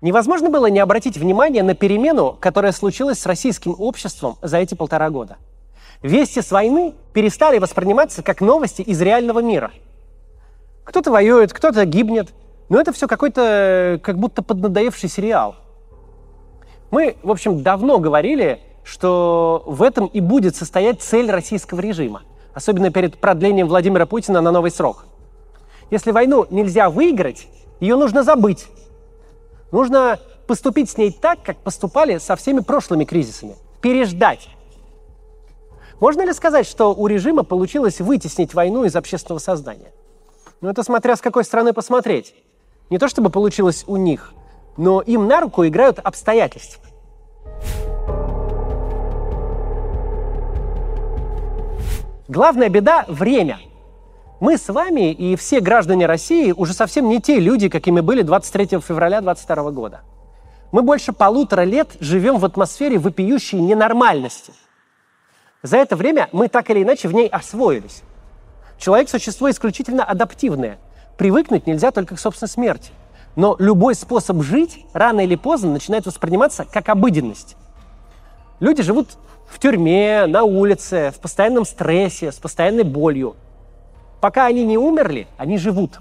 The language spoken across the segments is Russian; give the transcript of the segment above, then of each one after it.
Невозможно было не обратить внимание на перемену, которая случилась с российским обществом за эти полтора года. Вести с войны перестали восприниматься как новости из реального мира. Кто-то воюет, кто-то гибнет, но это все какой-то как будто поднадоевший сериал. Мы, в общем, давно говорили, что в этом и будет состоять цель российского режима, особенно перед продлением Владимира Путина на новый срок. Если войну нельзя выиграть, ее нужно забыть, Нужно поступить с ней так, как поступали со всеми прошлыми кризисами. Переждать. Можно ли сказать, что у режима получилось вытеснить войну из общественного сознания? Ну, это смотря с какой стороны посмотреть. Не то чтобы получилось у них, но им на руку играют обстоятельства. Главная беда – время – мы с вами и все граждане России уже совсем не те люди, какими были 23 февраля 2022 года. Мы больше полутора лет живем в атмосфере вопиющей ненормальности. За это время мы так или иначе в ней освоились. Человек – существо исключительно адаптивное. Привыкнуть нельзя только к собственной смерти. Но любой способ жить рано или поздно начинает восприниматься как обыденность. Люди живут в тюрьме, на улице, в постоянном стрессе, с постоянной болью – Пока они не умерли, они живут.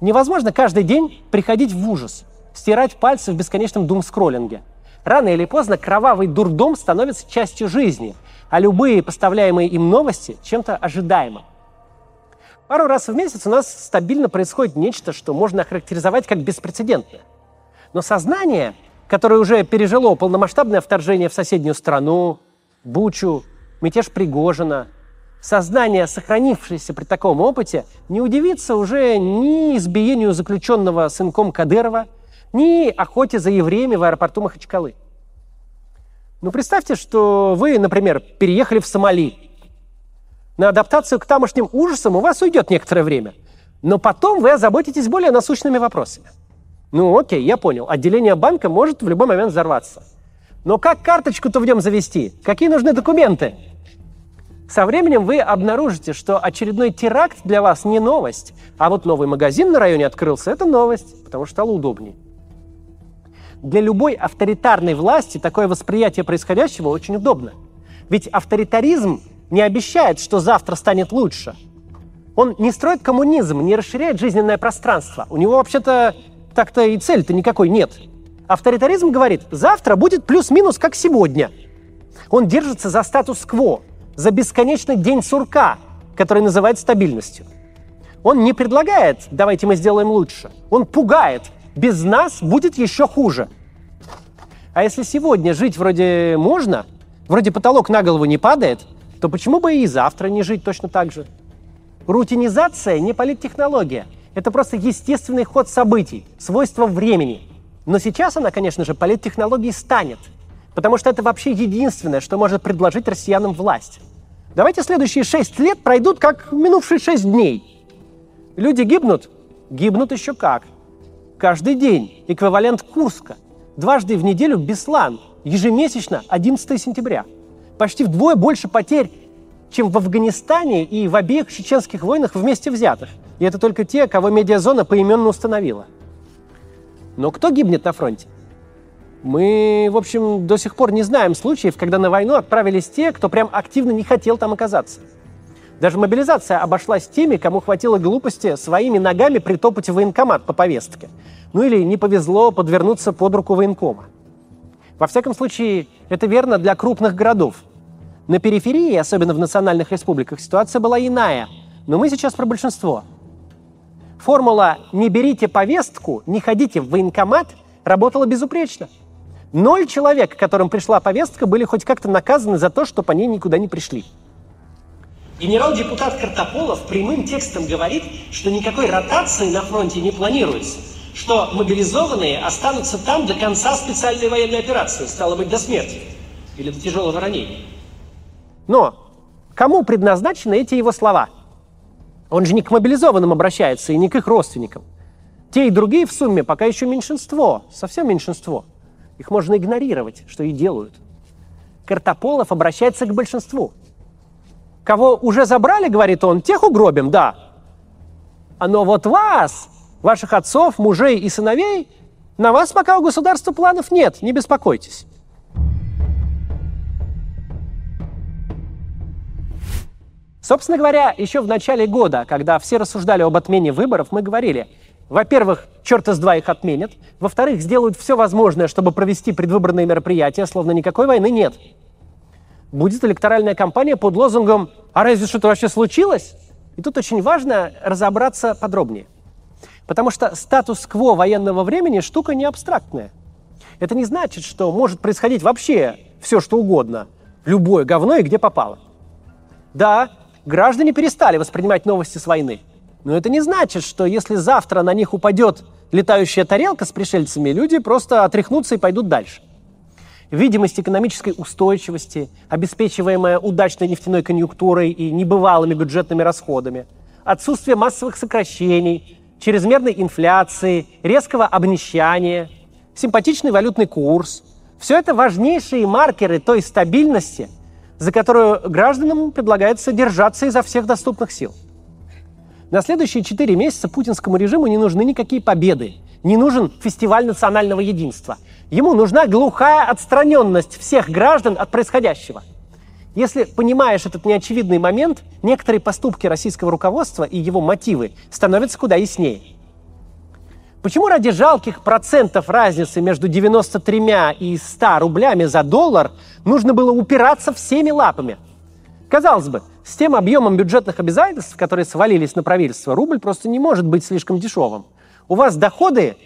Невозможно каждый день приходить в ужас, стирать пальцы в бесконечном дум-скроллинге. Рано или поздно кровавый дурдом становится частью жизни, а любые поставляемые им новости чем-то ожидаемым. Пару раз в месяц у нас стабильно происходит нечто, что можно охарактеризовать как беспрецедентное. Но сознание, которое уже пережило полномасштабное вторжение в соседнюю страну, Бучу, мятеж Пригожина, сознание, сохранившееся при таком опыте, не удивится уже ни избиению заключенного сынком Кадырова, ни охоте за евреями в аэропорту Махачкалы. Ну, представьте, что вы, например, переехали в Сомали. На адаптацию к тамошним ужасам у вас уйдет некоторое время, но потом вы озаботитесь более насущными вопросами. Ну, окей, я понял. Отделение банка может в любой момент взорваться. Но как карточку-то в нем завести? Какие нужны документы? Со временем вы обнаружите, что очередной теракт для вас не новость, а вот новый магазин на районе открылся – это новость, потому что стало удобнее. Для любой авторитарной власти такое восприятие происходящего очень удобно. Ведь авторитаризм не обещает, что завтра станет лучше. Он не строит коммунизм, не расширяет жизненное пространство. У него вообще-то так-то и цель-то никакой нет. Авторитаризм говорит, завтра будет плюс-минус как сегодня. Он держится за статус-кво, за бесконечный день сурка, который называют стабильностью. Он не предлагает «давайте мы сделаем лучше». Он пугает «без нас будет еще хуже». А если сегодня жить вроде можно, вроде потолок на голову не падает, то почему бы и завтра не жить точно так же? Рутинизация не политтехнология. Это просто естественный ход событий, свойство времени. Но сейчас она, конечно же, политтехнологией станет – Потому что это вообще единственное, что может предложить россиянам власть. Давайте следующие шесть лет пройдут как минувшие шесть дней. Люди гибнут? Гибнут еще как. Каждый день эквивалент Курска. Дважды в неделю Беслан. Ежемесячно 11 сентября. Почти вдвое больше потерь, чем в Афганистане и в обеих чеченских войнах вместе взятых. И это только те, кого медиазона поименно установила. Но кто гибнет на фронте? Мы, в общем, до сих пор не знаем случаев, когда на войну отправились те, кто прям активно не хотел там оказаться. Даже мобилизация обошлась теми, кому хватило глупости своими ногами притопать в военкомат по повестке. Ну или не повезло подвернуться под руку военкома. Во всяком случае, это верно для крупных городов. На периферии, особенно в национальных республиках, ситуация была иная. Но мы сейчас про большинство. Формула «не берите повестку, не ходите в военкомат» работала безупречно – Ноль человек, которым пришла повестка, были хоть как-то наказаны за то, что по ней никуда не пришли. Генерал-депутат Картополов прямым текстом говорит, что никакой ротации на фронте не планируется, что мобилизованные останутся там до конца специальной военной операции, стало быть, до смерти или до тяжелого ранения. Но кому предназначены эти его слова? Он же не к мобилизованным обращается и не к их родственникам. Те и другие в сумме пока еще меньшинство, совсем меньшинство – их можно игнорировать, что и делают. Картополов обращается к большинству. Кого уже забрали, говорит он, тех угробим, да. А но вот вас, ваших отцов, мужей и сыновей, На вас пока у государства планов нет, не беспокойтесь. Собственно говоря, еще в начале года, когда все рассуждали об отмене выборов, мы говорили, во-первых, черт из два их отменят, во-вторых, сделают все возможное, чтобы провести предвыборные мероприятия, словно никакой войны нет. Будет электоральная кампания под лозунгом «А разве что-то вообще случилось?» И тут очень важно разобраться подробнее. Потому что статус-кво военного времени – штука не абстрактная. Это не значит, что может происходить вообще все, что угодно, любое говно и где попало. Да, граждане перестали воспринимать новости с войны. Но это не значит, что если завтра на них упадет летающая тарелка с пришельцами, люди просто отряхнутся и пойдут дальше. Видимость экономической устойчивости, обеспечиваемая удачной нефтяной конъюнктурой и небывалыми бюджетными расходами, отсутствие массовых сокращений, чрезмерной инфляции, резкого обнищания, симпатичный валютный курс – все это важнейшие маркеры той стабильности, за которую гражданам предлагается держаться изо всех доступных сил. На следующие четыре месяца путинскому режиму не нужны никакие победы, не нужен фестиваль национального единства. Ему нужна глухая отстраненность всех граждан от происходящего. Если понимаешь этот неочевидный момент, некоторые поступки российского руководства и его мотивы становятся куда яснее – Почему ради жалких процентов разницы между 93 и 100 рублями за доллар нужно было упираться всеми лапами? Казалось бы, с тем объемом бюджетных обязательств, которые свалились на правительство, рубль просто не может быть слишком дешевым. У вас доходы,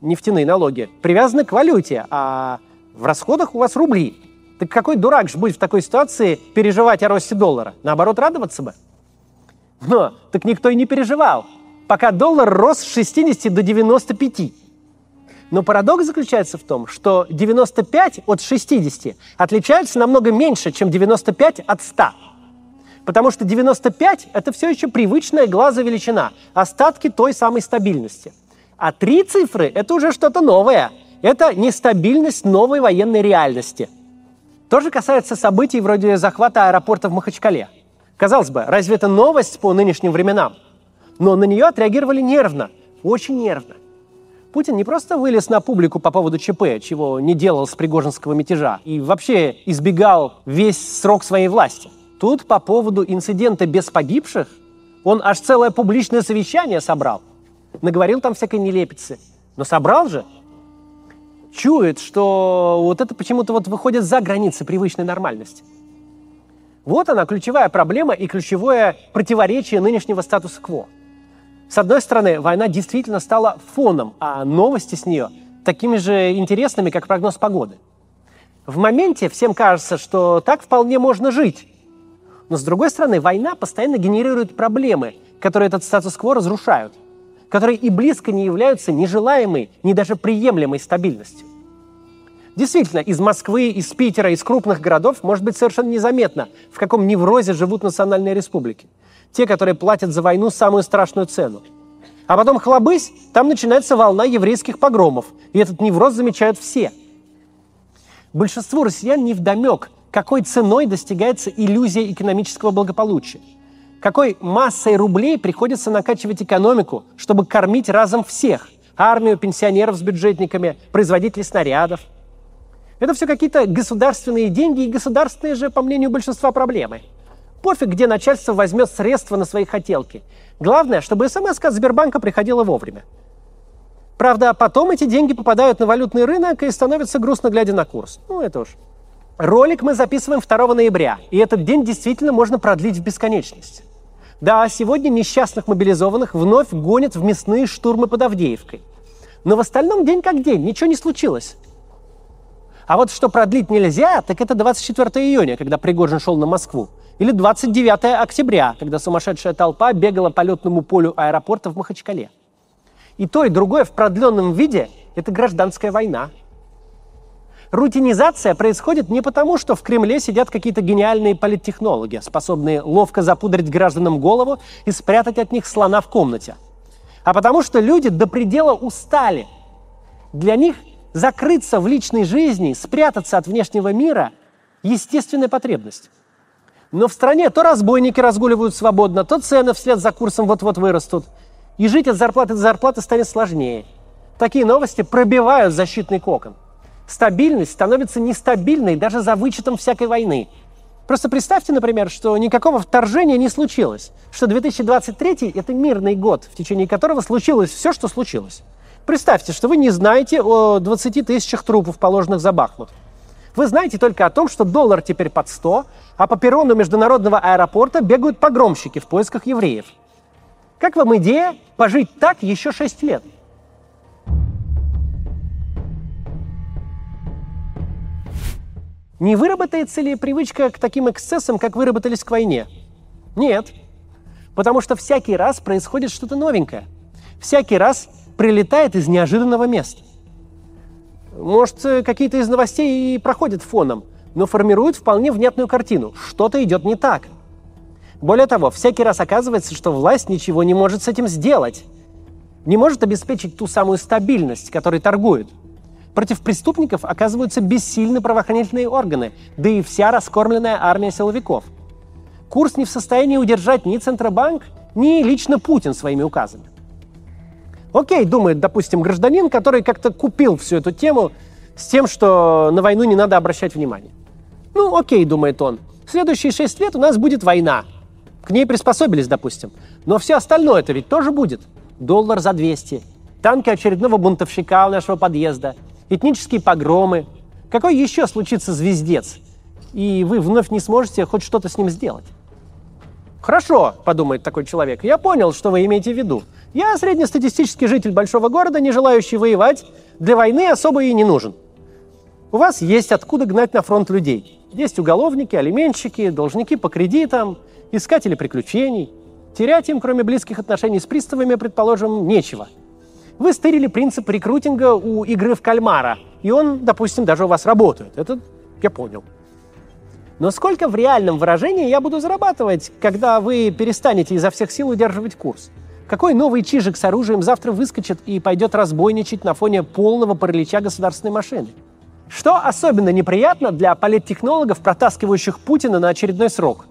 нефтяные налоги, привязаны к валюте, а в расходах у вас рубли. Так какой дурак же будет в такой ситуации переживать о росте доллара? Наоборот, радоваться бы. Но так никто и не переживал пока доллар рос с 60 до 95. Но парадокс заключается в том, что 95 от 60 отличаются намного меньше, чем 95 от 100. Потому что 95 – это все еще привычная глаза величина, остатки той самой стабильности. А три цифры – это уже что-то новое. Это нестабильность новой военной реальности. То же касается событий вроде захвата аэропорта в Махачкале. Казалось бы, разве это новость по нынешним временам? Но на нее отреагировали нервно, очень нервно. Путин не просто вылез на публику по поводу ЧП, чего не делал с Пригожинского мятежа, и вообще избегал весь срок своей власти. Тут по поводу инцидента без погибших он аж целое публичное совещание собрал. Наговорил там всякой нелепицы. Но собрал же. Чует, что вот это почему-то вот выходит за границы привычной нормальности. Вот она, ключевая проблема и ключевое противоречие нынешнего статуса-кво – с одной стороны, война действительно стала фоном, а новости с нее такими же интересными, как прогноз погоды. В моменте всем кажется, что так вполне можно жить. Но с другой стороны, война постоянно генерирует проблемы, которые этот статус-кво разрушают, которые и близко не являются нежелаемой, ни даже приемлемой стабильностью. Действительно, из Москвы, из Питера, из крупных городов может быть совершенно незаметно, в каком неврозе живут национальные республики те, которые платят за войну самую страшную цену. А потом хлобысь, там начинается волна еврейских погромов, и этот невроз замечают все. Большинству россиян не вдомек, какой ценой достигается иллюзия экономического благополучия. Какой массой рублей приходится накачивать экономику, чтобы кормить разом всех – армию, пенсионеров с бюджетниками, производителей снарядов. Это все какие-то государственные деньги и государственные же, по мнению большинства, проблемы – Пофиг, где начальство возьмет средства на свои хотелки. Главное, чтобы смс от Сбербанка приходила вовремя. Правда, потом эти деньги попадают на валютный рынок и становятся грустно, глядя на курс. Ну, это уж. Ролик мы записываем 2 ноября, и этот день действительно можно продлить в бесконечность. Да, сегодня несчастных мобилизованных вновь гонят в мясные штурмы под Авдеевкой. Но в остальном день как день, ничего не случилось. А вот что продлить нельзя, так это 24 июня, когда Пригожин шел на Москву. Или 29 октября, когда сумасшедшая толпа бегала по летному полю аэропорта в Махачкале. И то, и другое в продленном виде – это гражданская война. Рутинизация происходит не потому, что в Кремле сидят какие-то гениальные политтехнологи, способные ловко запудрить гражданам голову и спрятать от них слона в комнате, а потому что люди до предела устали. Для них закрыться в личной жизни, спрятаться от внешнего мира – естественная потребность. Но в стране то разбойники разгуливают свободно, то цены вслед за курсом вот-вот вырастут. И жить от зарплаты до зарплаты станет сложнее. Такие новости пробивают защитный кокон. Стабильность становится нестабильной даже за вычетом всякой войны. Просто представьте, например, что никакого вторжения не случилось, что 2023 — это мирный год, в течение которого случилось все, что случилось. Представьте, что вы не знаете о 20 тысячах трупов, положенных за Бахмут. Вы знаете только о том, что доллар теперь под 100, а по перрону международного аэропорта бегают погромщики в поисках евреев. Как вам идея пожить так еще 6 лет? Не выработается ли привычка к таким эксцессам, как выработались к войне? Нет. Потому что всякий раз происходит что-то новенькое. Всякий раз прилетает из неожиданного места. Может, какие-то из новостей и проходят фоном, но формируют вполне внятную картину. Что-то идет не так. Более того, всякий раз оказывается, что власть ничего не может с этим сделать. Не может обеспечить ту самую стабильность, которой торгуют. Против преступников оказываются бессильны правоохранительные органы, да и вся раскормленная армия силовиков. Курс не в состоянии удержать ни Центробанк, ни лично Путин своими указами. Окей, думает, допустим, гражданин, который как-то купил всю эту тему с тем, что на войну не надо обращать внимание. Ну, окей, думает он, следующие шесть лет у нас будет война. К ней приспособились, допустим. Но все остальное это ведь тоже будет. Доллар за 200, танки очередного бунтовщика у нашего подъезда – этнические погромы. Какой еще случится звездец? И вы вновь не сможете хоть что-то с ним сделать. Хорошо, подумает такой человек, я понял, что вы имеете в виду. Я среднестатистический житель большого города, не желающий воевать, для войны особо и не нужен. У вас есть откуда гнать на фронт людей. Есть уголовники, алименщики, должники по кредитам, искатели приключений. Терять им, кроме близких отношений с приставами, предположим, нечего – вы стырили принцип рекрутинга у игры в кальмара, и он, допустим, даже у вас работает. Это я понял. Но сколько в реальном выражении я буду зарабатывать, когда вы перестанете изо всех сил удерживать курс? Какой новый чижик с оружием завтра выскочит и пойдет разбойничать на фоне полного паралича государственной машины? Что особенно неприятно для политтехнологов, протаскивающих Путина на очередной срок?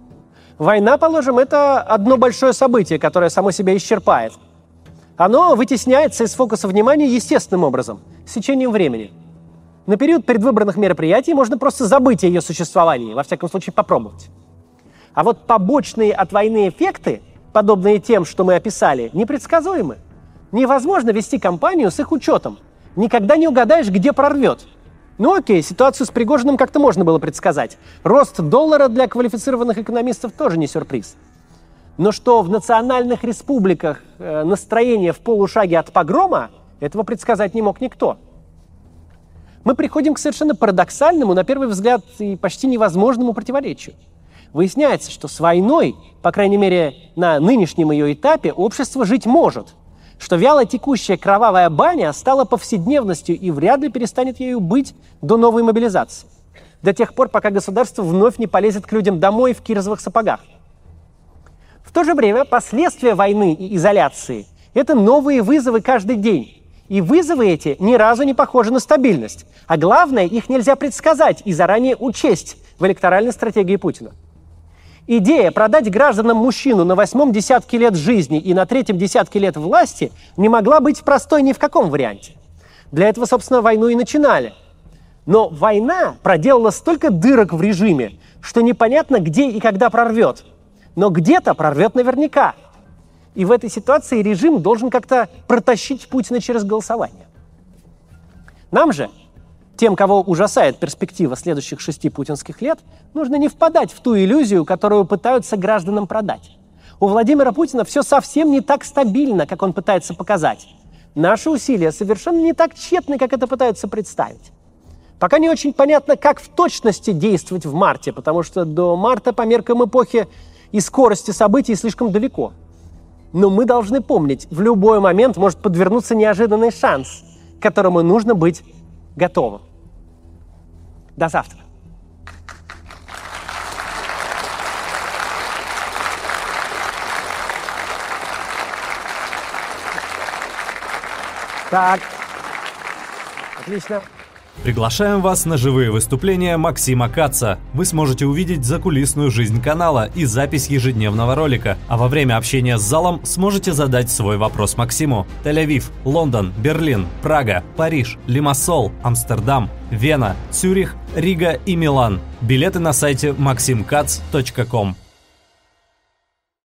Война, положим, это одно большое событие, которое само себя исчерпает – оно вытесняется из фокуса внимания естественным образом, с течением времени. На период предвыборных мероприятий можно просто забыть о ее существовании, во всяком случае попробовать. А вот побочные от войны эффекты, подобные тем, что мы описали, непредсказуемы. Невозможно вести кампанию с их учетом. Никогда не угадаешь, где прорвет. Ну окей, ситуацию с Пригожиным как-то можно было предсказать. Рост доллара для квалифицированных экономистов тоже не сюрприз. Но что в национальных республиках э, настроение в полушаге от погрома, этого предсказать не мог никто. Мы приходим к совершенно парадоксальному, на первый взгляд, и почти невозможному противоречию. Выясняется, что с войной, по крайней мере, на нынешнем ее этапе, общество жить может, что вяло текущая кровавая баня стала повседневностью и вряд ли перестанет ею быть до новой мобилизации. До тех пор, пока государство вновь не полезет к людям домой в кирзовых сапогах. То же время последствия войны и изоляции – это новые вызовы каждый день. И вызовы эти ни разу не похожи на стабильность. А главное, их нельзя предсказать и заранее учесть в электоральной стратегии Путина. Идея продать гражданам мужчину на восьмом десятке лет жизни и на третьем десятке лет власти не могла быть простой ни в каком варианте. Для этого, собственно, войну и начинали. Но война проделала столько дырок в режиме, что непонятно, где и когда прорвет – но где-то прорвет наверняка. И в этой ситуации режим должен как-то протащить Путина через голосование. Нам же, тем, кого ужасает перспектива следующих шести путинских лет, нужно не впадать в ту иллюзию, которую пытаются гражданам продать. У Владимира Путина все совсем не так стабильно, как он пытается показать. Наши усилия совершенно не так тщетны, как это пытаются представить. Пока не очень понятно, как в точности действовать в марте, потому что до марта по меркам эпохи и скорости событий слишком далеко. Но мы должны помнить, в любой момент может подвернуться неожиданный шанс, к которому нужно быть готовым. До завтра. Так. Отлично. Приглашаем вас на живые выступления Максима Каца. Вы сможете увидеть закулисную жизнь канала и запись ежедневного ролика, а во время общения с залом сможете задать свой вопрос Максиму. Тель-Авив, Лондон, Берлин, Прага, Париж, Лимассол, Амстердам, Вена, Цюрих, Рига и Милан. Билеты на сайте maximkatz.com.